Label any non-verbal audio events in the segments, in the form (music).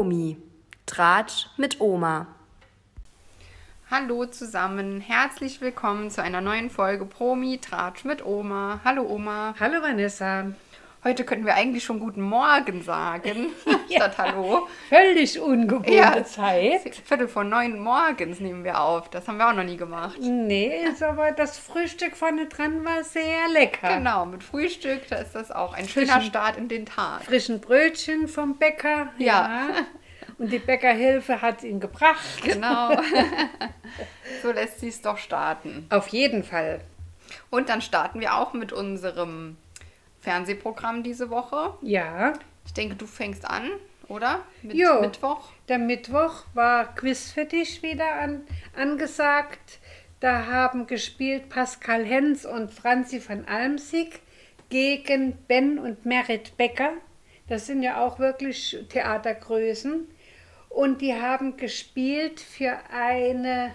Promi. Tratsch mit Oma. Hallo zusammen, herzlich willkommen zu einer neuen Folge Promi Tratsch mit Oma. Hallo Oma. Hallo Vanessa. Heute könnten wir eigentlich schon guten Morgen sagen, (laughs) statt Hallo. Völlig ungewohnte Ja. Zeit. Viertel vor neun morgens nehmen wir auf. Das haben wir auch noch nie gemacht. Nee, ist aber das Frühstück vorne dran war sehr lecker. Genau, mit Frühstück, da ist das auch ein schöner Frischen- Start in den Tag. Frischen Brötchen vom Bäcker. Ja. Und die Bäckerhilfe hat ihn gebracht. Genau. (laughs) so lässt sie es doch starten. Auf jeden Fall. Und dann starten wir auch mit unserem Fernsehprogramm diese Woche. Ja. Ich denke, du fängst an, oder? Mit Jo. Mittwoch. Der Mittwoch war Quiz für dich wieder an, angesagt. Da haben gespielt Pascal Hens und Franzi von Almsig gegen Ben und Merit Becker. Das sind ja auch wirklich Theatergrößen. Und die haben gespielt für eine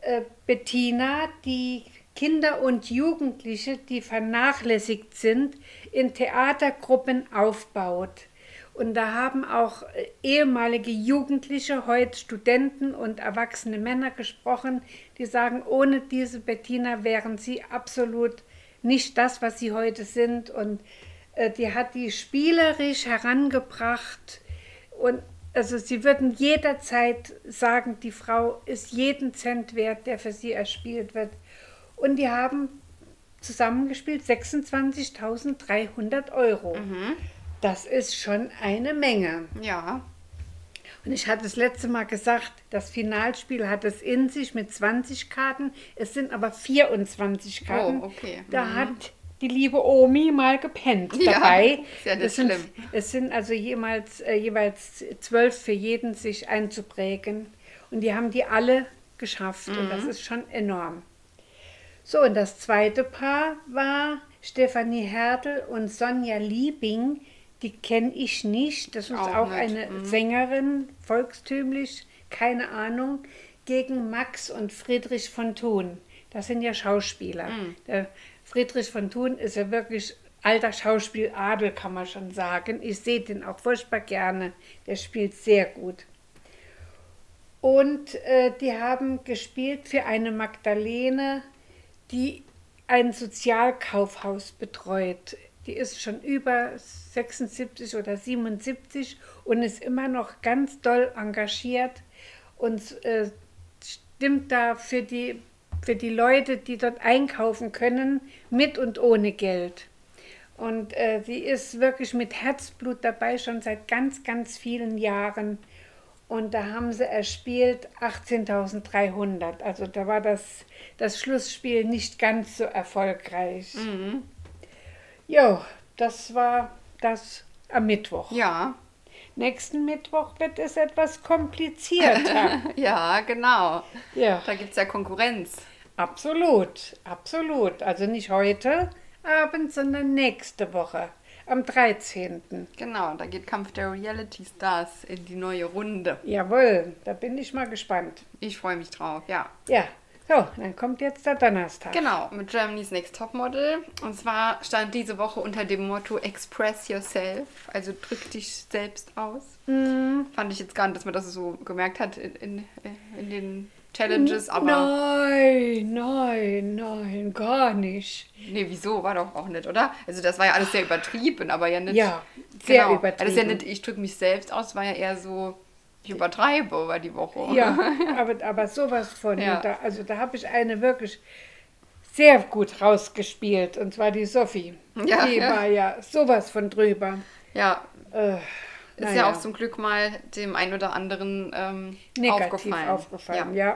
äh, Bettina, die Kinder und Jugendliche, die vernachlässigt sind, in Theatergruppen aufbaut. Und da haben auch äh, ehemalige Jugendliche, heute Studenten und erwachsene Männer gesprochen, die sagen, ohne diese Bettina wären sie absolut nicht das, was sie heute sind. Und äh, die hat die spielerisch herangebracht. Und also sie würden jederzeit sagen, die Frau ist jeden Cent wert, der für sie erspielt wird. Und die haben zusammengespielt 26.300 Euro. Das ist schon eine Menge. Ja. Und ich hatte das letzte Mal gesagt, das Finalspiel hat es in sich mit 20 Karten. Es sind aber 24 Karten. Oh, okay. Da Mhm. hat die liebe Omi mal gepennt Ja, dabei. (laughs) ist ja nicht es, sind, schlimm. es sind also jemals, äh, jeweils zwölf für jeden, sich einzuprägen. Und die haben die alle geschafft. Und Mhm. das ist schon enorm. So, und das zweite Paar war Stefanie Hertel und Sonja Liebing. Die kenne ich nicht. Das ist Auch auch, eine Mhm. Sängerin, volkstümlich, keine Ahnung, gegen Max und Friedrich von Thun. Das sind ja Schauspieler. Mhm. Der Friedrich von Thun ist ja wirklich alter Schauspieladel, kann man schon sagen. Ich sehe den auch furchtbar gerne. Der spielt sehr gut. Und äh, die haben gespielt für eine Magdalene, die ein Sozialkaufhaus betreut. Die ist schon über 76 oder 77 und ist immer noch ganz doll engagiert und äh, stimmt da für die, für die Leute, die dort einkaufen können, mit und ohne Geld. Und äh, sie ist wirklich mit Herzblut dabei, schon seit ganz, ganz vielen Jahren. Und da haben sie erspielt 18.300. Also da war das, das Schlussspiel nicht ganz so erfolgreich. Mhm. Jo, das war das am Mittwoch. Ja. Nächsten Mittwoch wird es etwas komplizierter. (laughs) Ja, genau. ja, Da gibt es ja Konkurrenz. absolut, absolut. Also nicht heute Abend, sondern nächste Woche, am 13. Genau, da geht Kampf der Reality Stars in die neue Runde. Jawohl, da bin ich mal gespannt. Ich freue mich drauf, ja. Ja, so, dann kommt jetzt der Donnerstag. Genau, mit Germany's Next Topmodel. Und zwar stand diese Woche unter dem Motto Express Yourself, also drück dich selbst aus. Mhm. Fand ich jetzt gar nicht, dass man das so gemerkt hat in, in, in den Challenges, aber. Nein, nein, nein, gar nicht. Nee, wieso? War doch auch nicht, oder? Also das war ja alles sehr übertrieben, aber ja nicht. Ja, sehr genau. übertrieben. Das ist ja nicht, ich drücke mich selbst aus, war ja eher so, ich übertreibe über die Woche. Ja, (laughs) aber, aber sowas von. Ja. Da, also da habe ich eine wirklich sehr gut rausgespielt. Und zwar die Sophie. Ja, die ja. war ja sowas von drüber. Ja, Äh, ist naja, ja auch zum Glück mal dem einen oder anderen ähm, negativ aufgefallen. aufgefallen. Ja. ja.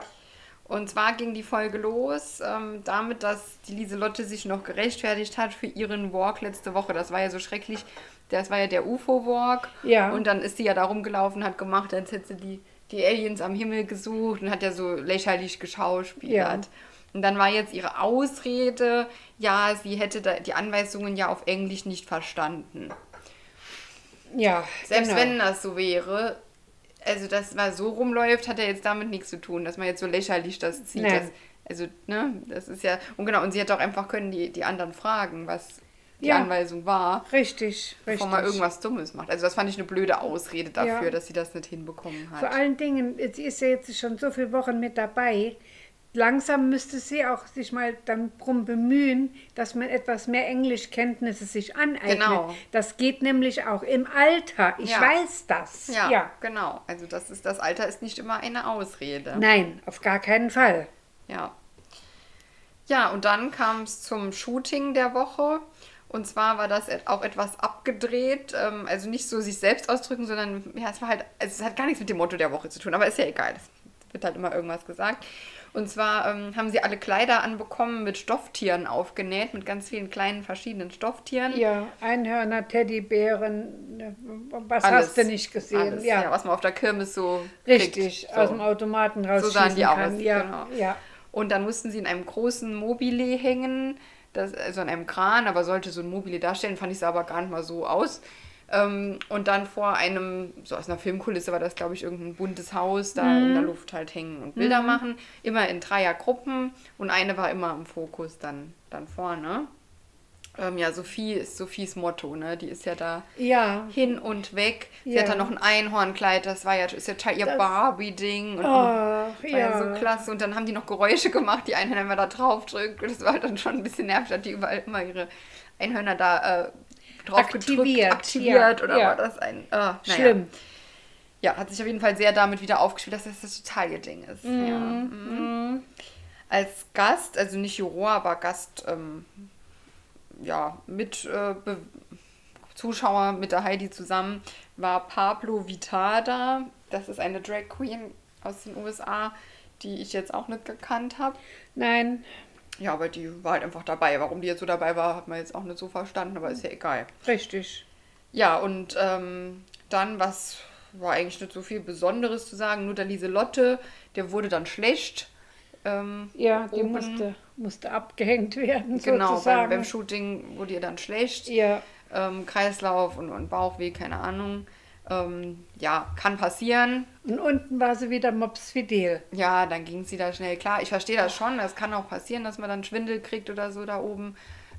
Und zwar ging die Folge los ähm, damit, dass die Lieselotte sich noch gerechtfertigt hat für ihren Walk letzte Woche. Das war ja so schrecklich. Das war ja der UFO-Walk. Ja. Und dann ist sie ja da rumgelaufen, hat gemacht, als hätte sie die, die Aliens am Himmel gesucht und hat ja so lächerlich geschauspielert. Ja. Und dann war jetzt ihre Ausrede, ja, sie hätte die Anweisungen ja auf Englisch nicht verstanden. Ja, Selbst genau. wenn das so wäre, also dass man so rumläuft, hat ja jetzt damit nichts zu tun, dass man jetzt so lächerlich das zieht. Nein. Das, also, ne, das ist ja, und genau, und sie hätte auch einfach können die, die anderen fragen, was, die Ja. Anweisung war, Richtig, richtig. bevor man irgendwas Dummes macht. Also das fand ich eine blöde Ausrede dafür, Ja. dass sie das nicht hinbekommen hat. Vor allen Dingen, sie ist ja jetzt schon so viele Wochen mit dabei. Langsam müsste sie auch sich mal dann drum bemühen, dass man etwas mehr Englischkenntnisse sich aneignet. Genau. Das geht nämlich auch im Alter. Ich Ja. weiß das. ja, genau. Also das ist das Alter ist nicht immer eine Ausrede. Nein, auf gar keinen Fall. Ja. Ja, und dann kam es zum Shooting der Woche. Und zwar war das auch etwas abgedreht. Ähm, also nicht so sich selbst ausdrücken, sondern ja, es war halt, also es hat gar nichts mit dem Motto der Woche zu tun, aber ist ja egal. Es wird halt immer irgendwas gesagt. Und zwar ähm, haben sie alle Kleider anbekommen mit Stofftieren aufgenäht, mit ganz vielen kleinen verschiedenen Stofftieren. Ja, Einhörner, Teddybären, äh, was Alles. hast du nicht gesehen? Alles, ja. was man auf der Kirmes so Richtig, kriegt. aus So. dem Automaten So rausschießen sahen die kann. aus, Ja, genau. ja. Und dann mussten sie in einem großen Mobile hängen, das, also an einem Kran, aber sollte so ein Mobile darstellen, fand ich sah aber gar nicht mal so aus. Ähm, und dann vor einem, so aus einer Filmkulisse war das, glaube ich, irgendein buntes Haus, da in Mhm. der Luft halt hängen und Bilder machen. Immer in Dreiergruppen und eine war immer im Fokus dann, dann vorne. Ähm, ja, Sophie ist Sophies Motto, ne? Die ist ja da Ja, hin und weg. Sie Ja. hat dann noch ein Einhornkleid, das war ja, ist ja total ihr Barbie-Ding. Und Ach, war ja. ja. so klasse. Und dann haben die noch Geräusche gemacht, die Einhörner, man da drauf drückt. Und das war dann schon ein bisschen nervig, hat die überall immer ihre Einhörner da äh, drauf Aktiviert, gedrückt, aktiviert. ja, Oder ja. war das ein. Äh, naja. schlimm. Ja, hat sich auf jeden Fall sehr damit wieder aufgespielt, dass das das total ihr Ding ist. Ja. Mhm. Als Gast, also nicht Juror, aber Gast, ähm, ja, mit äh, Zuschauer mit der Heidi zusammen, war Pablo Vitada. Das ist eine Drag Queen aus den USA, die ich jetzt auch nicht gekannt habe. Nein, Ja, aber die war halt einfach dabei. Warum die jetzt so dabei war, hat man jetzt auch nicht so verstanden, aber ist ja egal. richtig. Ja, und ähm, dann, was war eigentlich nicht so viel Besonderes zu sagen, nur der Lieselotte, der wurde dann schlecht. Ähm, Ja, die oben. musste, musste abgehängt werden, Genau, beim, beim Shooting wurde ihr dann schlecht. ja, Ähm, Kreislauf und, und Bauchweh, keine Ahnung. Ähm, ja, kann passieren. und unten war sie wieder mopsfidel. Ja, dann ging es wieder schnell. Klar, ich verstehe das schon. Das kann auch passieren, dass man dann Schwindel kriegt oder so da oben.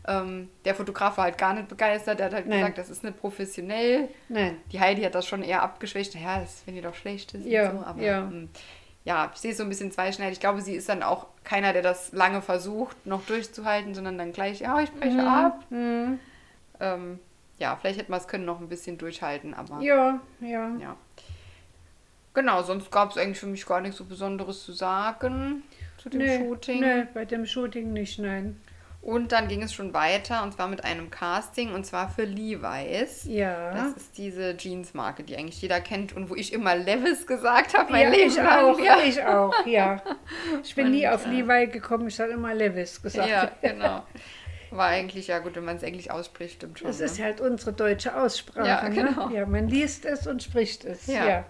Ähm, der Fotograf war halt gar nicht begeistert. Der hat halt Nein. gesagt, das ist nicht professionell. Nein, Die Heidi hat das schon eher abgeschwächt. Ja, das finde ich doch schlecht ist. Ja, so. Aber, ja. ähm, ja, ich sehe es so ein bisschen zweischneidig. Ich glaube, sie ist dann auch keiner, der das lange versucht, noch durchzuhalten, sondern dann gleich, ja, ich breche ab. Mhm. Ähm, ja, vielleicht hätte man es können noch ein bisschen durchhalten, aber ja, ja. ja. Genau, sonst gab es eigentlich für mich gar nichts so Besonderes zu sagen zu dem Nee, Shooting. nee, bei dem Shooting nicht, nein. Und dann ging es schon weiter und zwar mit einem Casting und zwar für Levi's. Ja. Das ist diese Jeansmarke, die eigentlich jeder kennt und wo ich immer Levis gesagt habe, mein ja, Leben ich lang. auch, Ja. ich auch, ja. (laughs) Ich bin nie Und, auf äh, Levi gekommen, ich habe immer Levis gesagt. ja, genau. (laughs) War eigentlich, ja gut, wenn man es Englisch ausspricht, stimmt schon. Das ist ne? halt unsere deutsche Aussprache. Ja, genau. Ne? Ja, man liest es und spricht es. Ja. Ja.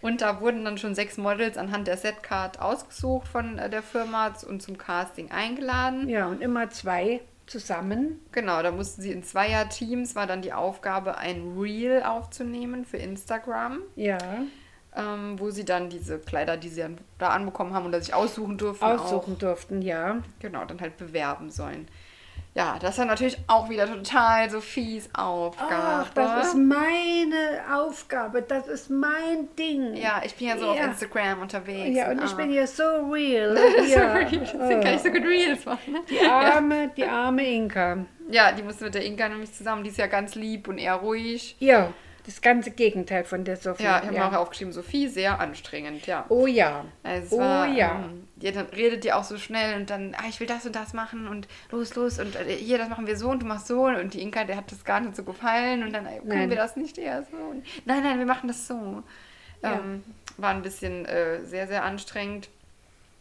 Und da wurden dann schon sechs Models anhand der Setcard ausgesucht von äh, der Firma und zum Casting eingeladen. Ja, und immer zwei zusammen. Genau, da mussten sie in Zweierteams, war dann die Aufgabe, ein Reel aufzunehmen für Instagram, Ja, ähm, wo sie dann diese Kleider, die sie dann da anbekommen haben und sich aussuchen durften, aussuchen durften, ja. Auch, genau, dann halt bewerben sollen. Ja, das war natürlich auch wieder total Sophies Aufgabe. Ach, das ist meine Aufgabe, das ist mein Ding. ja, ich bin ja so auf Ja. Instagram unterwegs. Ja, und ich ah. bin ja so real. so (laughs) ja. real. Deswegen kann ich so gut Reels machen. Ne? Die arme, die arme Inka. Ja, die musste mit der Inka nämlich zusammen. Die ist ja ganz lieb und eher ruhig. Ja, das ganze Gegenteil von der Sophie. Ja, ich habe mir auch aufgeschrieben, Sophie, sehr anstrengend, ja. Oh ja. Also es oh war, ja. ähm, ja, dann redet ihr auch so schnell und dann, ah, ich will das und das machen und los, los und äh, hier, das machen wir so und du machst so und die Inka, der hat das gar nicht so gefallen und dann, äh, können Nein. wir das nicht eher so? Und, nein, nein, wir machen das so. Ja. Ähm, war ein bisschen äh, sehr, sehr anstrengend.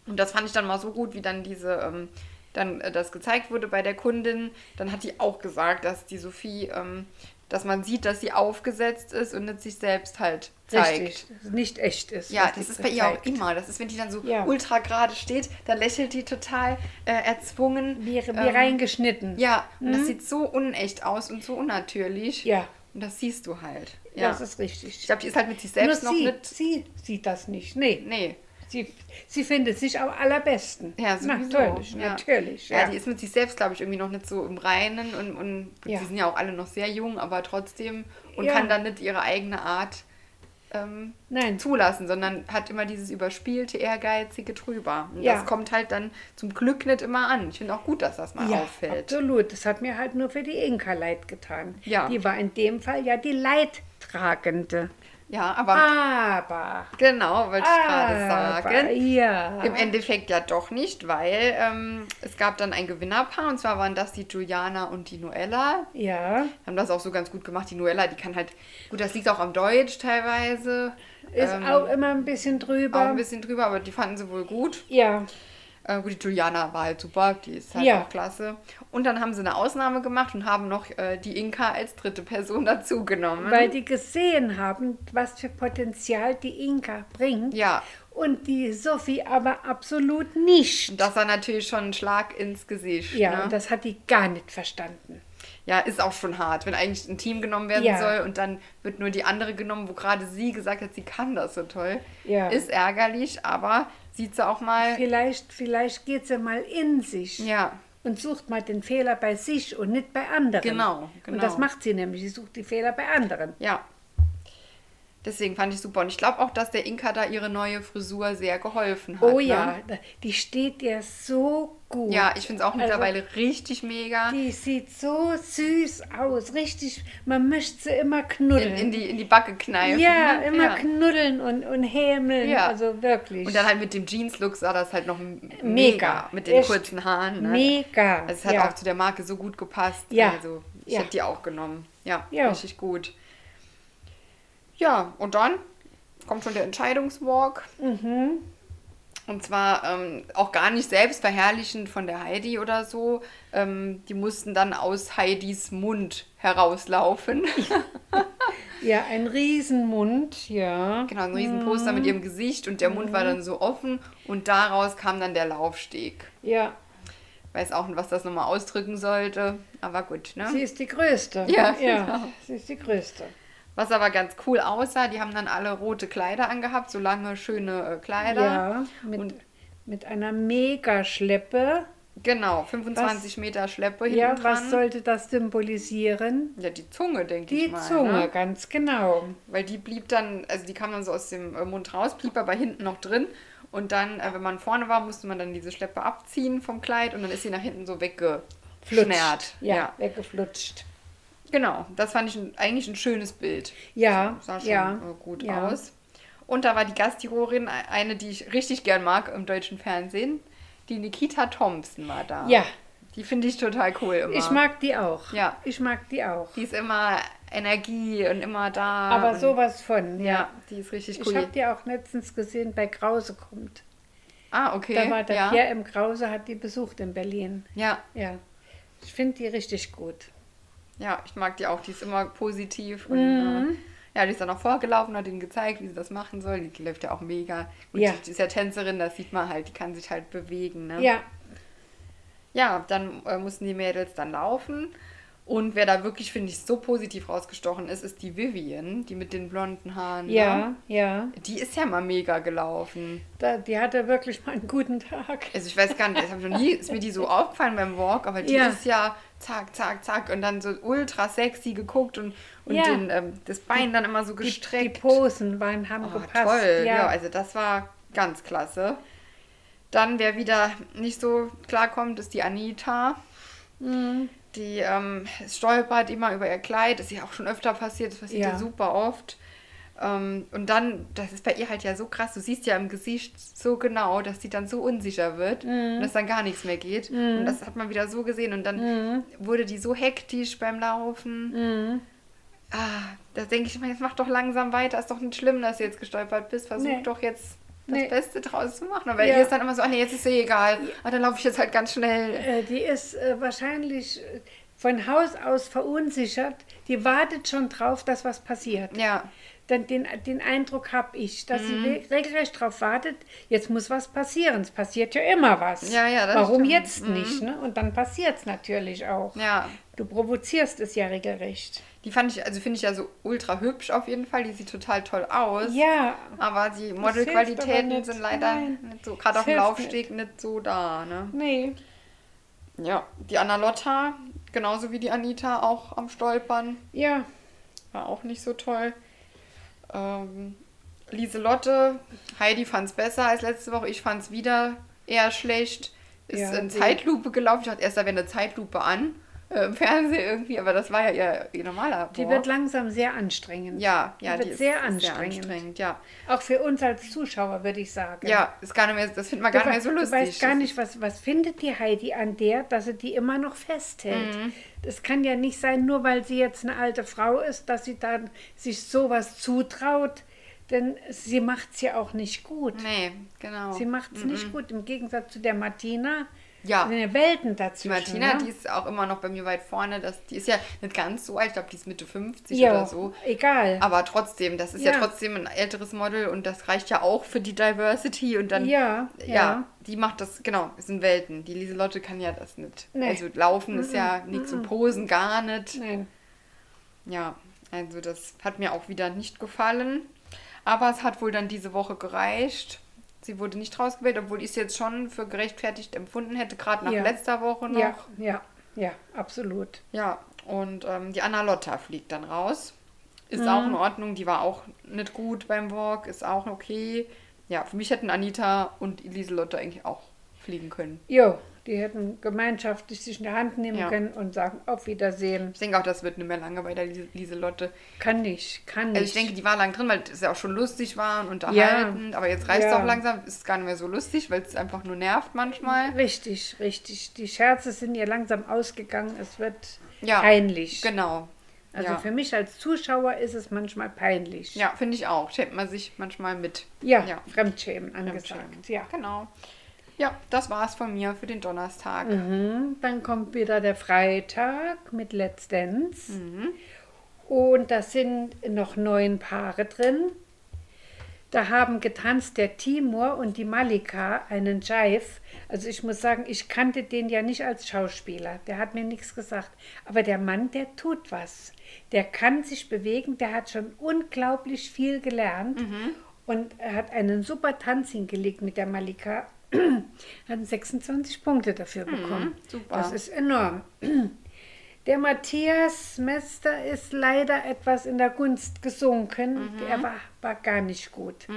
Und das fand ich dann mal so gut, wie dann diese, ähm, dann äh, das gezeigt wurde bei der Kundin. Dann hat die auch gesagt, dass die Sophie, ähm, dass man sieht, dass sie aufgesetzt ist und nicht sich selbst halt zeigt. Richtig, nicht echt ist. Ja, das ist bei ihr auch immer. Das ist, wenn die dann so Ja. ultra gerade steht, dann lächelt die total äh, erzwungen. Wie, wie Ähm, reingeschnitten. Ja, und das sieht so unecht aus und so unnatürlich. Ja, Und das siehst du halt. Ja. das ist richtig. ich glaube, die ist halt mit sich Nur selbst noch sie, nicht. sie sieht das nicht. Nee, Nee. Sie, sie findet sich am allerbesten. Ja, sowieso. Natürlich, ja. natürlich. Ja. Ja. die ist mit sich selbst, glaube ich, irgendwie noch nicht so im Reinen und, und Ja. sie sind ja auch alle noch sehr jung, aber trotzdem und Ja. kann dann nicht ihre eigene Art ähm, zulassen, sondern hat immer dieses überspielte, ehrgeizige drüber. Und Ja. das kommt halt dann zum Glück nicht immer an. Ich finde auch gut, dass das mal ja, auffällt. absolut. Das hat mir halt nur für die Inka leid getan. Ja. Die war in dem Fall ja die Leidtragende. Ja, aber Aber. genau, wollte ich gerade sagen. Ja. Im Endeffekt ja doch nicht, weil ähm, es gab dann ein Gewinnerpaar und zwar waren das die Juliana und die Noella. Ja. Haben das auch so ganz gut gemacht. Die Noella, die kann halt, gut, das liegt auch am Deutsch teilweise. Ist ähm, auch immer ein bisschen drüber. auch ein bisschen drüber, aber die fanden sie wohl gut. ja. Äh, gut, die Juliana war halt super, die ist halt Ja. auch klasse. Und dann haben sie eine Ausnahme gemacht und haben noch äh, die Inka als dritte Person (laughs) dazugenommen. Weil die gesehen haben, was für Potenzial die Inka bringt. ja, Und die Sophie aber absolut nicht. und das war natürlich schon ein Schlag ins Gesicht. Ja, ne? und das hat die gar nicht verstanden. Ja, ist auch schon hart, wenn eigentlich ein Team genommen werden Ja. soll und dann wird nur die andere genommen, wo gerade sie gesagt hat, sie kann das so toll. Ja. Ist ärgerlich, aber sieht sie auch mal. Vielleicht, vielleicht geht sie mal in sich Ja, und sucht mal den Fehler bei sich und nicht bei anderen. Genau, genau. Und das macht sie nämlich. Sie sucht die Fehler bei anderen. ja. Deswegen fand ich super. Und ich glaube auch, dass der Inka da ihre neue Frisur sehr geholfen hat. Oh ne? ja, da- die steht ihr so gut. Ja, ich finde es auch Also, mittlerweile richtig mega. Die sieht so süß aus. Richtig, man möchte sie immer knuddeln. In, in, die, in die Backe kneifen. ja, ne? immer ja. knuddeln und, und hämeln. Ja. Also wirklich. Und dann halt mit dem Jeans-Look sah das halt noch mega. Mega. Mit den Echt. kurzen Haaren. Ne? Mega. Also es hat ja. auch zu der Marke so gut gepasst. Ja. Also ich Ja. hätte die auch genommen. Ja, Ja. richtig gut. Ja, und dann kommt schon der Entscheidungswalk. Mhm. Und zwar ähm, auch gar nicht selbstverherrlichend von der Heidi oder so. Ähm, die mussten dann aus Heidis Mund herauslaufen. (laughs) Ja, ein Riesenmund, ja. genau, ein riesen Poster mit ihrem Gesicht und der Mund war dann so offen und daraus kam dann der Laufsteg. Ja, Weiß auch nicht, was das nochmal ausdrücken sollte, aber gut, ne? sie ist die Größte. Ja, ja genau. sie ist die Größte. Was aber ganz cool aussah, die haben dann alle rote Kleider angehabt, so lange schöne äh, Kleider. Ja, mit, Und mit einer Megaschleppe. genau, 25 Meter Schleppe hinten Ja, dran. was sollte das symbolisieren? ja, die Zunge, denke Die ich mal. Zunge, Ne? ganz genau. Weil die blieb dann, also die kam dann so aus dem äh, Mund raus, blieb aber hinten noch drin. Und dann, äh, wenn man vorne war, musste man dann diese Schleppe abziehen vom Kleid und dann ist sie nach hinten so weggeschnärt. Ja, weggeflutscht. Genau, das fand ich ein, eigentlich ein schönes Bild. Ja, Sah schon ja. äh, gut ja. aus. Und da war die Gastjurorin, e- eine, die ich richtig gern mag im deutschen Fernsehen. Die Nikita Thompson war da. Ja, Die finde ich total cool immer. ich mag die auch. Ja. Ich mag die auch. Die ist immer Energie und immer da. Aber sowas von, Ja, ja. die ist richtig Ich cool. habe die auch letztens gesehen bei Krause kommt. ah, okay. Da war der ja. Pierre im Krause, hat die besucht in Berlin. ja, Ja. Ich finde die richtig gut. Ja, ich mag die auch. Die ist immer positiv. Und, Mhm. äh, ja, die ist dann auch vorgelaufen, hat ihnen gezeigt, wie sie das machen soll. Die läuft ja auch mega. Gut, Ja. die ist ja Tänzerin, das sieht man halt. Die kann sich halt bewegen. Ne? Ja, Ja, dann äh, mussten die Mädels dann laufen. Und wer da wirklich, finde ich, so positiv rausgestochen ist, ist die Vivian, die mit den blonden Haaren. ja, Ne? ja. Die ist ja mal mega gelaufen. Da, die hatte wirklich mal einen guten Tag. Also ich weiß gar nicht, ich hab noch nie, ist mir die so aufgefallen beim Walk, aber die Ja. ist ja zack, zack, zack und dann so ultra sexy geguckt und, und Ja. den, ähm, das Bein dann immer so Die, die gestreckt. Posen waren, haben Oh, gepasst. toll, ja. Ja. also das war ganz klasse. Dann, wer wieder nicht so klarkommt, ist die Anita. Mhm. Die ähm, stolpert immer über ihr Kleid. Das ist ja auch schon öfter passiert. Das passiert ja, Ja. super oft. Ähm, und dann, das ist bei ihr halt ja so krass. Du siehst ja im Gesicht so genau, dass sie dann so unsicher wird Mhm. und dass dann gar nichts mehr geht. Und das hat man wieder so gesehen. Und dann Mhm. wurde die so hektisch beim Laufen. Ah, da denke ich mir, jetzt mach doch langsam weiter. Ist doch nicht schlimm, dass du jetzt gestolpert bist. Versuch Nee. doch jetzt das Nee. Beste draus zu machen. Aber Ja. ihr ist dann immer so, ah nee, jetzt ist eh egal. Ah, dann laufe ich jetzt halt ganz schnell. Äh, die ist äh, wahrscheinlich äh, von Haus aus verunsichert, die wartet schon drauf, dass was passiert. Ja. Dann den, den Eindruck habe ich, dass Mhm. sie re- regelrecht darauf wartet, jetzt muss was passieren. Es passiert ja immer was. Ja, ja, Warum stimmt. Mhm. jetzt nicht? Ne? Und dann passiert es natürlich auch. Ja. Du provozierst es ja regelrecht. Die fand ich, also finde ich ja so ultra hübsch auf jeden Fall. Die sieht total toll aus. Ja, Aber die Modelqualitäten nicht. sind leider Nein. nicht so, gerade auf dem Laufsteg nicht. so da, ne? nee. Ja, die Anna Lotta, genauso wie die Anita, auch am Stolpern. Ja, War auch nicht so toll. Ähm, Lieselotte, Heidi fand es besser als letzte Woche. Ich fand es wieder eher schlecht. Ist Ja, in Zeitlupe gelaufen. Ich dachte erst, da wäre eine Zeitlupe an äh, im Fernsehen irgendwie, aber das war ja ihr, ihr normaler die Walk. wird langsam sehr anstrengend. ja, ja, die wird sehr, ist, anstrengend. Ist sehr anstrengend. Ja, Auch für uns als Zuschauer, würde ich sagen. ja, ist gar nicht mehr, das findet man Du, gar nicht mehr so lustig. du weißt gar nicht, was, was findet die Heidi an der, dass sie die immer noch festhält. Mhm. Das kann ja nicht sein, nur weil sie jetzt eine alte Frau ist, dass sie dann sich sowas zutraut. Denn sie macht es ja auch nicht gut. Nee, genau. Sie macht es nicht gut. Im Gegensatz zu der Martina. Ja. sind ja Welten Die dazwischen. Martina, ne? die ist auch immer noch bei mir weit vorne. Das, die ist ja nicht ganz so alt, ich glaube, die ist Mitte 50 ja, oder so. egal. Aber trotzdem, das ist ja. Ja. trotzdem ein älteres Model und das reicht ja auch für die Diversity und dann. Ja, ja. ja. die macht das, genau, es sind Welten. Die Lieselotte kann ja das nicht. Nee. Also laufen ist ja nichts und posen gar nicht. Nein. Ja, also das hat mir auch wieder nicht gefallen. Aber es hat wohl dann diese Woche gereicht. Sie wurde nicht rausgewählt, obwohl ich es jetzt schon für gerechtfertigt empfunden hätte, gerade nach Ja. letzter Woche noch. Ja, ja, ja, absolut. Ja, und ähm, die Anna Lotta fliegt dann raus. Ist Mhm. auch in Ordnung, die war auch nicht gut beim Walk, ist auch okay. Ja, für mich hätten Anita und Lieselotte eigentlich auch fliegen können. Jo, die hätten gemeinschaftlich sich in die Hand nehmen Ja. können und sagen, auf Wiedersehen. Ich denke auch, das wird nicht mehr lange bei der Liese- Lieselotte. Kann nicht, kann nicht. Also ich denke, die war lang drin, weil es ja auch schon lustig war und unterhalten. Aber jetzt reicht es Ja. auch langsam, ist es gar nicht mehr so lustig, weil es einfach nur nervt manchmal. Richtig, richtig. Die Scherze sind ihr langsam ausgegangen. Es wird Ja, peinlich. Genau. Also ja. für mich als Zuschauer ist es manchmal peinlich. ja, finde ich auch. Schämt man sich manchmal mit. Ja, Ja. Fremdschämen angesagt. Fremdschämen. Ja. Genau. Ja, das war's von mir für den Donnerstag. Mhm. Dann kommt wieder der Freitag mit Let's Dance. Mhm. Und da sind noch neun Paare drin. Da haben getanzt der Timur und die Malika einen Jive. Also ich muss sagen, ich kannte den ja nicht als Schauspieler. Der hat mir nichts gesagt. Aber der Mann, der tut was. Der kann sich bewegen. Der hat schon unglaublich viel gelernt. Und er hat einen super Tanz hingelegt mit der Malika. (clears throat) hat 26 Punkte dafür bekommen. super. Das ist enorm. (clears throat) Der Matthias Mester ist leider etwas in der Gunst gesunken. Der war, war gar nicht gut.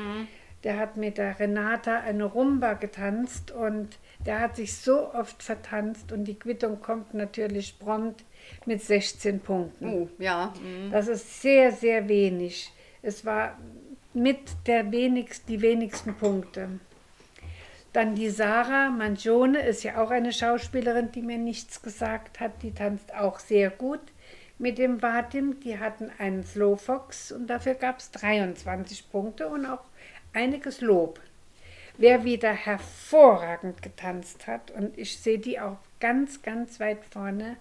Der hat mit der Renata eine Rumba getanzt und der hat sich so oft vertanzt und die Quittung kommt natürlich prompt mit 16 Punkten. Oh, ja. mhm. Das ist sehr, sehr wenig. Es war mit der wenigst, die wenigsten Punkte. Dann die Sarah Mangione ist ja auch eine Schauspielerin, die mir nichts gesagt hat. Die tanzt auch sehr gut mit dem Vatim. Die hatten einen Slowfox und dafür gab es 23 Punkte und auch einiges Lob. Wer wieder hervorragend getanzt hat, und ich sehe die auch ganz, ganz weit vorne,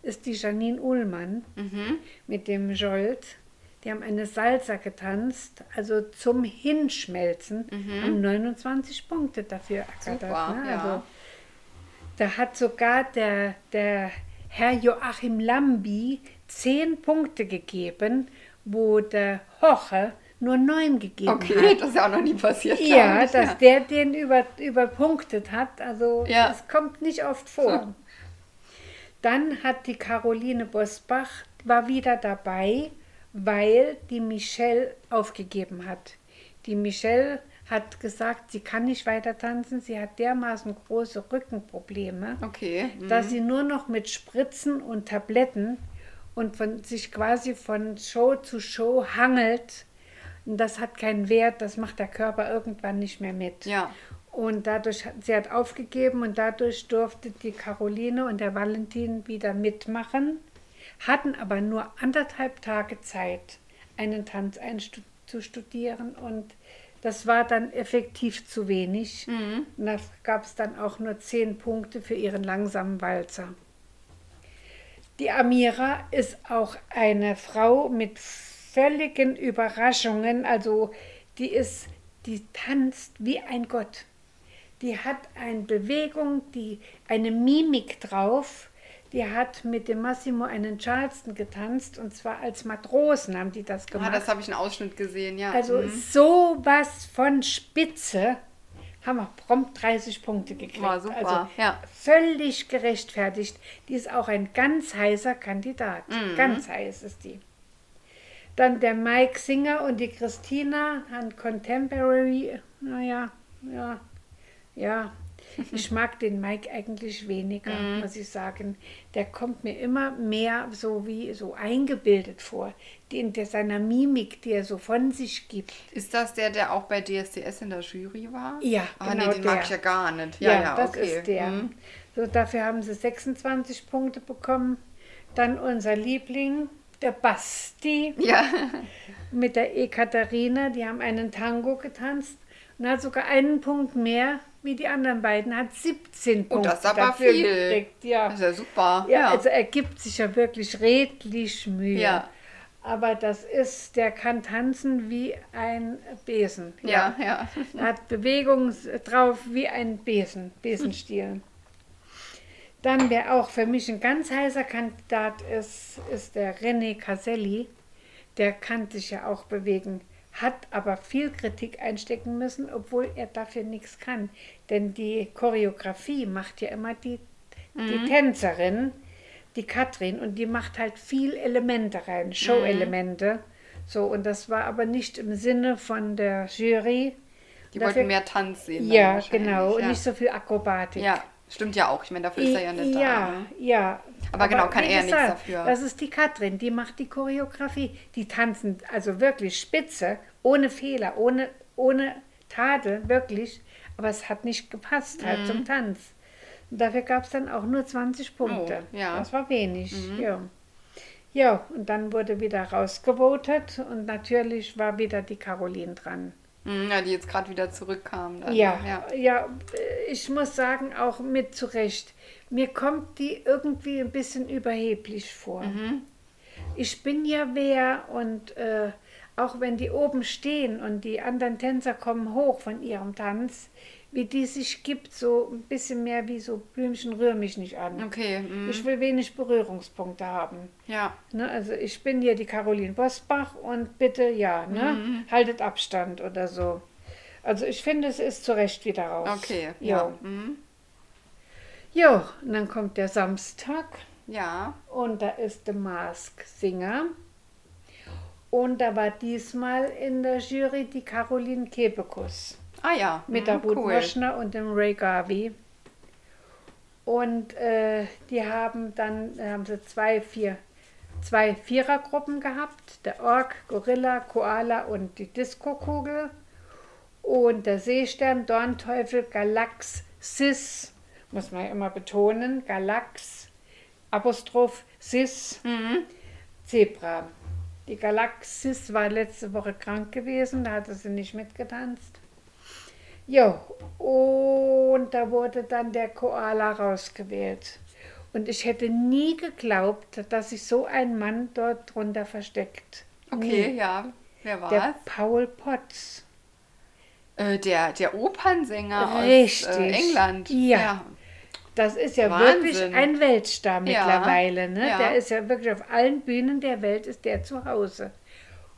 ist die Janine Ullmann mit dem Jolt. Die haben eine Salsa getanzt, also zum Hinschmelzen, haben 29 Punkte dafür ergattert. Super, ne? ja. Also, da hat sogar der, der Herr Joachim Lambi 10 Punkte gegeben, wo der Hoche nur 9 gegeben Okay, hat. das ist ja auch noch nie passiert. Ja, dass der den über, überpunktet hat. Also Ja. das kommt nicht oft vor. Dann hat die Caroline Bosbach, war wieder dabei, weil die Michelle aufgegeben hat. Die Michelle hat gesagt, sie kann nicht weiter tanzen, sie hat dermaßen große Rückenprobleme, Okay. mhm. dass sie nur noch mit Spritzen und Tabletten und von, sich quasi von Show zu Show hangelt. Und das hat keinen Wert, das macht der Körper irgendwann nicht mehr mit. Ja. Und dadurch, hat- sie hat aufgegeben und dadurch durfte die Caroline und der Valentin wieder mitmachen, hatten aber nur anderthalb Tage Zeit, einen Tanz einzustudieren und das war dann effektiv zu wenig. Und da gab es dann auch nur zehn Punkte für ihren langsamen Walzer. Die Amira ist auch eine Frau mit völligen Überraschungen. Also die ist, die tanzt wie ein Gott. Die hat eine Bewegung, die eine Mimik drauf. Die hat mit dem Massimo einen Charleston getanzt und zwar als Matrosen haben die das Ah, gemacht. das habe ich einen Ausschnitt gesehen, ja. Also Mhm. sowas von Spitze haben wir prompt 30 Punkte gekriegt. War super, Also ja. völlig gerechtfertigt. Die ist auch ein ganz heißer Kandidat. Mhm. Ganz heiß ist die. Dann der Mike Singer und die Christina an Contemporary. Naja, ja, ja. Ich mag den Mike eigentlich weniger, Mhm. muss ich sagen. Der kommt mir immer mehr so wie so eingebildet vor. In der, seiner Mimik, die er so von sich gibt. Ist das der, der auch bei DSDS in der Jury war? Ja, ah, genau nee, den der. mag ich ja gar nicht. Ja, ja, das okay. ist der. Mhm. So, dafür haben sie 26 Punkte bekommen. Dann unser Liebling, der Basti, Ja, mit der Ekaterina. Die haben einen Tango getanzt und hat sogar einen Punkt mehr wie die anderen beiden, hat 17 Oh, Punkte das ist aber dafür viel. gekriegt. Ja. das ist ja super. Ja, also er gibt sich ja wirklich redlich Mühe. Ja. Aber das ist, der kann tanzen wie ein Besen. ja, ja. Er hat Bewegung drauf wie ein Besen, Besenstiel. Dann, wer auch für mich ein ganz heißer Kandidat ist, ist der René Caselli. Der kann sich ja auch bewegen, hat aber viel Kritik einstecken müssen, obwohl er dafür nichts kann. Denn die Choreografie macht ja immer die, die Tänzerin, die Katrin, und die macht halt viel Elemente rein, Show-Elemente. So, und das war aber nicht im Sinne von der Jury. Die Dafür- wollten mehr Tanz sehen. Ja, genau, und ja. nicht so viel Akrobatik. Ja, stimmt ja auch. Ich meine, dafür ist er ja nicht da. ja, ne? ja. Aber genau, kann er nichts dafür. Das ist die Katrin, die macht die Choreografie. Die tanzen also wirklich spitze, ohne Fehler, ohne, ohne Tadel, wirklich. Aber es hat nicht gepasst halt Mhm. zum Tanz. Und dafür gab es dann auch nur 20 Punkte. Oh, ja. Mhm. Das war wenig, ja. Ja, und dann wurde wieder rausgevotet und natürlich war wieder die Caroline dran. Mhm, Ja, die jetzt gerade wieder zurückkam. Dann. Ja, ja. ja, äh, ich muss sagen, auch mit zurecht. Mir kommt die irgendwie ein bisschen überheblich vor. Mhm. Ich bin ja wer und äh, auch wenn die oben stehen und die anderen Tänzer kommen hoch von ihrem Tanz, wie die sich gibt, so ein bisschen mehr wie so Blümchen rühr mich nicht an. Okay, mhm. Ich will wenig Berührungspunkte haben. ja. Ne, also ich bin hier die Caroline Bosbach und bitte, ja, ne, Mhm. haltet Abstand oder so. Also ich finde, es ist zu Recht wieder raus. Okay, Jo. ja. Mhm. Jo, und dann kommt der Samstag Ja, und da ist der Mask Singer. Und da war diesmal in der Jury die Caroline Kebekus ah ja. mit mhm, der Ruth cool. Woschner und dem Ray Garvey. Und äh, die haben dann äh, haben sie zwei, vier, zwei Vierergruppen gehabt. Der Ork, Gorilla, Koala und die Disco-Kugel. Und der Seestern, Dornteufel, Galax, Sis, muss man ja immer betonen, Galax, Apostroph, Sis, Zebra. Die Galaxis war letzte Woche krank gewesen, da hatte sie nicht mitgetanzt. Jo, und da wurde dann der Koala rausgewählt. Und ich hätte nie geglaubt, dass sich so ein Mann dort drunter versteckt. Okay, Nie. ja. Wer war Der Paul Potts. Äh, der, der Opernsänger Richtig. aus äh, England. Ja. Das ist ja Wahnsinn. wirklich ein Weltstar Ja, mittlerweile. Ne? ja. Der ist ja wirklich auf allen Bühnen der Welt ist der zu Hause.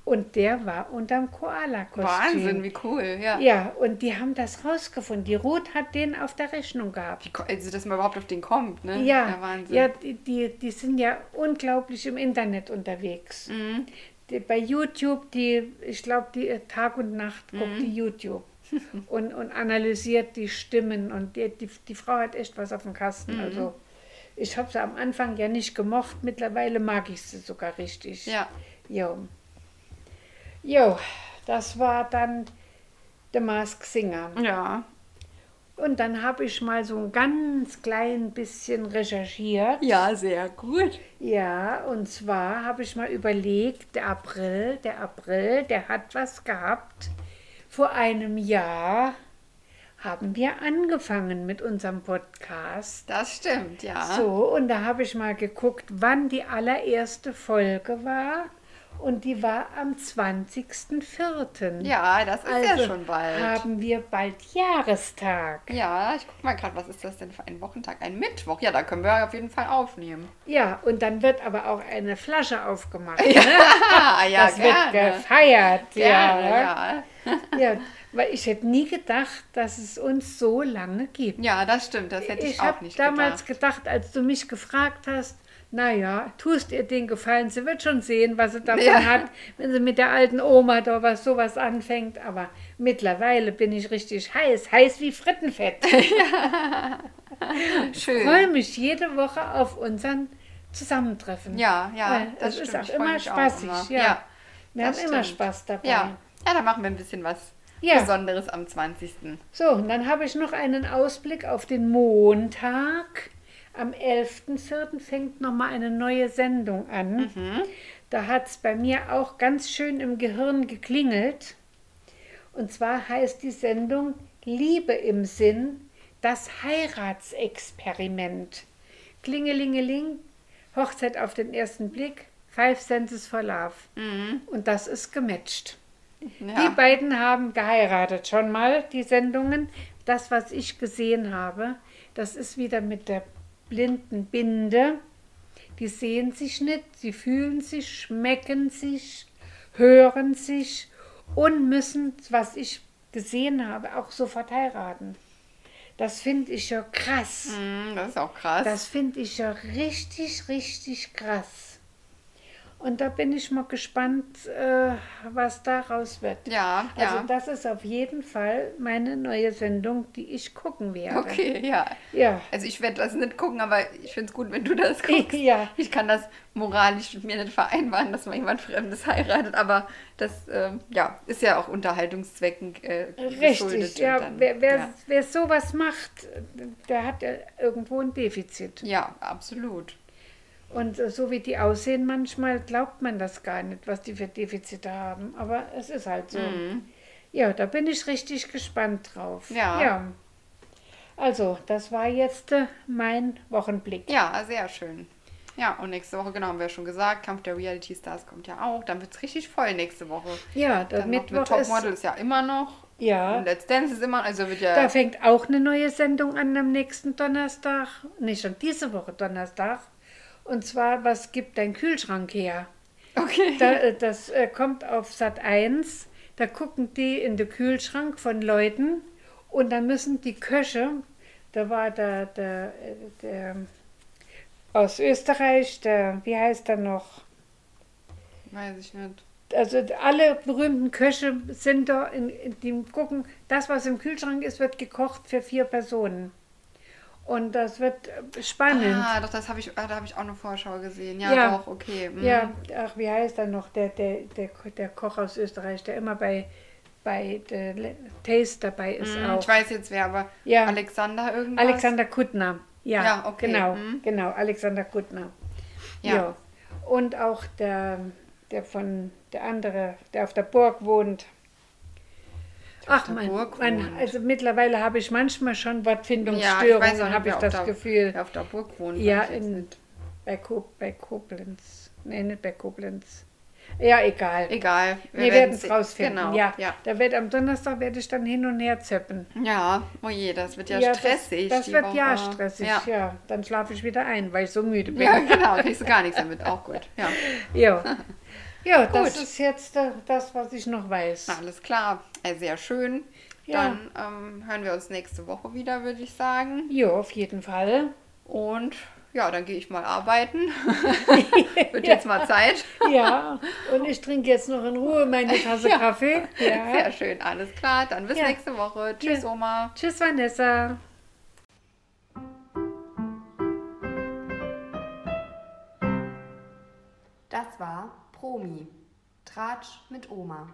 Und der war unterm Koala-Kostüm. Wahnsinn, wie cool. Ja. Ja, und die haben das rausgefunden. Die Ruth hat den auf der Rechnung gehabt. Wie Also, dass man überhaupt auf den kommt, ne? Ja, Wahnsinn. ja die, die, die sind ja unglaublich im Internet unterwegs. Mhm. Die, bei YouTube, die, ich glaube, die äh, Tag und Nacht guckt Mhm. die YouTube (laughs) und, und analysiert die Stimmen. Und die, die, die Frau hat echt was auf dem Kasten. Mhm. Also ich habe sie am Anfang ja nicht gemocht, mittlerweile mag ich sie sogar richtig. Ja. Jo. Jo, das war dann The Mask Singer. Ja. Und dann habe ich mal so ein ganz klein bisschen recherchiert. Ja, sehr gut. Ja, und zwar habe ich mal überlegt, der April, der April, der hat was gehabt. Vor einem Jahr haben wir angefangen mit unserem Podcast. Das stimmt, ja. So, und da habe ich mal geguckt, wann die allererste Folge war. Und die war am 20.04. Ja, das ist also ja schon bald. haben wir bald Jahrestag. Ja, ich guck mal gerade, was ist das denn für ein Wochentag? Ein Mittwoch. Ja, da können wir auf jeden Fall aufnehmen. Ja, und dann wird aber auch eine Flasche aufgemacht. Ne? Ah, (laughs) ja, das wird gerne. gefeiert. Gerne, ja. ja. (laughs) ja, weil ich hätte nie gedacht, dass es uns so lange gibt. Ja, das stimmt. Das hätte ich, ich auch habe nicht damals gedacht. gedacht. als du mich gefragt hast, naja, tust ihr den Gefallen, sie wird schon sehen, was sie davon Ja. hat, wenn sie mit der alten Oma da was sowas anfängt. Aber mittlerweile bin ich richtig heiß, heiß wie Frittenfett. (laughs) Ich Schön. freue mich jede Woche auf unseren Zusammentreffen. Ja, ja, Weil das es ist auch Ich immer mich auch spaßig. immer. Ja. Ja, Wir haben immer stimmt. Spaß dabei. Ja. ja, da machen wir ein bisschen was Ja. Besonderes am 20. So, und dann habe ich noch einen Ausblick auf den Montag. Am 11.04. fängt nochmal eine neue Sendung an. Da hat es bei mir auch ganz schön im Gehirn geklingelt. Und zwar heißt die Sendung Liebe im Sinn, das Heiratsexperiment. Klingelingeling, Hochzeit auf den ersten Blick, Five Senses for Love. Und das ist gematcht. Die Ja. beiden haben geheiratet schon mal, die Sendungen. Das, was ich gesehen habe, das ist wieder mit der blinden Binde. Die sehen sich nicht, sie fühlen sich, schmecken sich, hören sich und müssen, was ich gesehen habe, auch sofort heiraten. Das finde ich ja krass. Mm, Das ist auch krass. Das finde ich ja richtig, richtig krass. Und da bin ich mal gespannt, äh, was daraus wird. ja, Also ja. das ist auf jeden Fall meine neue Sendung, die ich gucken werde. okay, ja. Ja. Also ich werde das nicht gucken, aber ich finde es gut, wenn du das (laughs) guckst. Ja. Ich kann das moralisch mit mir nicht vereinbaren, dass man jemand Fremdes heiratet, aber das ähm, ja, ist ja auch Unterhaltungszwecken äh, Richtig, geschuldet. ja. dann- wer, wer, ja. wer sowas macht, der hat ja irgendwo ein Defizit. ja, absolut. Und so wie die aussehen, manchmal glaubt man das gar nicht, was die für Defizite haben. Aber es ist halt so. Ja, da bin ich richtig gespannt drauf. Ja. ja. Also, das war jetzt äh, mein Wochenblick. Ja, sehr schön. Ja, und nächste Woche, genau, haben wir ja schon gesagt, Kampf der Reality Stars kommt ja auch. Dann wird es richtig voll nächste Woche. Ja, der Dann Mittwoch mit Topmodel ist. ist ja immer noch. Ja. Und Let's Dance ist immer, also wird ja. Da fängt auch eine neue Sendung an am nächsten Donnerstag. Nicht schon diese Woche Donnerstag. Und zwar, was gibt dein Kühlschrank her? okay. Da, äh, das äh, kommt auf Sat 1. Da gucken die in den Kühlschrank von Leuten und dann müssen die Köche, da war der, der, der aus Österreich, der, wie heißt er noch? Weiß ich nicht. Also alle berühmten Köche sind da, in, in, die gucken, das, was im Kühlschrank ist, wird gekocht für vier Personen. Und das wird äh, spannend. Ah, doch, das habe ich, ah, da habe ich auch eine Vorschau gesehen. Ja, Ja. doch, okay. mhm. Ja, ach, wie heißt er noch, der, der, der, der Koch aus Österreich, der immer bei, bei der Taste dabei ist Mhm, auch. Ich weiß jetzt wer, aber Ja. Alexander irgendwas. Alexander Kuttner. Ja, Ja, okay, genau, mhm. genau, Alexander Kuttner. Ja. Und auch der, der von der andere, der auf der Burg wohnt. Ach man, wohnt. also mittlerweile habe ich manchmal schon Ja, Wortfindungsstörungen, nicht, habe ich das der, Gefühl. Auf der Burg wohnt. Ja, in, bei, Ko bei Koblenz. Nee, nicht bei Koblenz. Ja, egal. Egal. Wir werden es rausfinden. Genau. Ja. ja. Da wird am Donnerstag werde ich dann hin und her zöppen. Ja, oh je, das wird ja, das- stressig. Das, die wird Woche. ja stressig. Ja. Ja. dann schlafe ich wieder ein, weil ich so müde bin. ja, genau, kriegst du gar nichts damit. Auch gut. Ja. (laughs) Ja, (laughs) ja das Gut. ist jetzt das, was ich noch weiß. Alles klar. Äh, sehr schön. Ja. Dann ähm, hören wir uns nächste Woche wieder, würde ich sagen. Ja, auf jeden Fall. Und ja, dann gehe ich mal arbeiten. (laughs) Wird jetzt mal Zeit. (laughs) Ja, und ich trinke jetzt noch in Ruhe meine Tasse Ja. Kaffee. Ja. (laughs) Sehr schön, alles klar. Dann bis Ja. nächste Woche. Tschüss, Ja. Oma. Tschüss, Vanessa. Das war Promi. Tratsch mit Oma.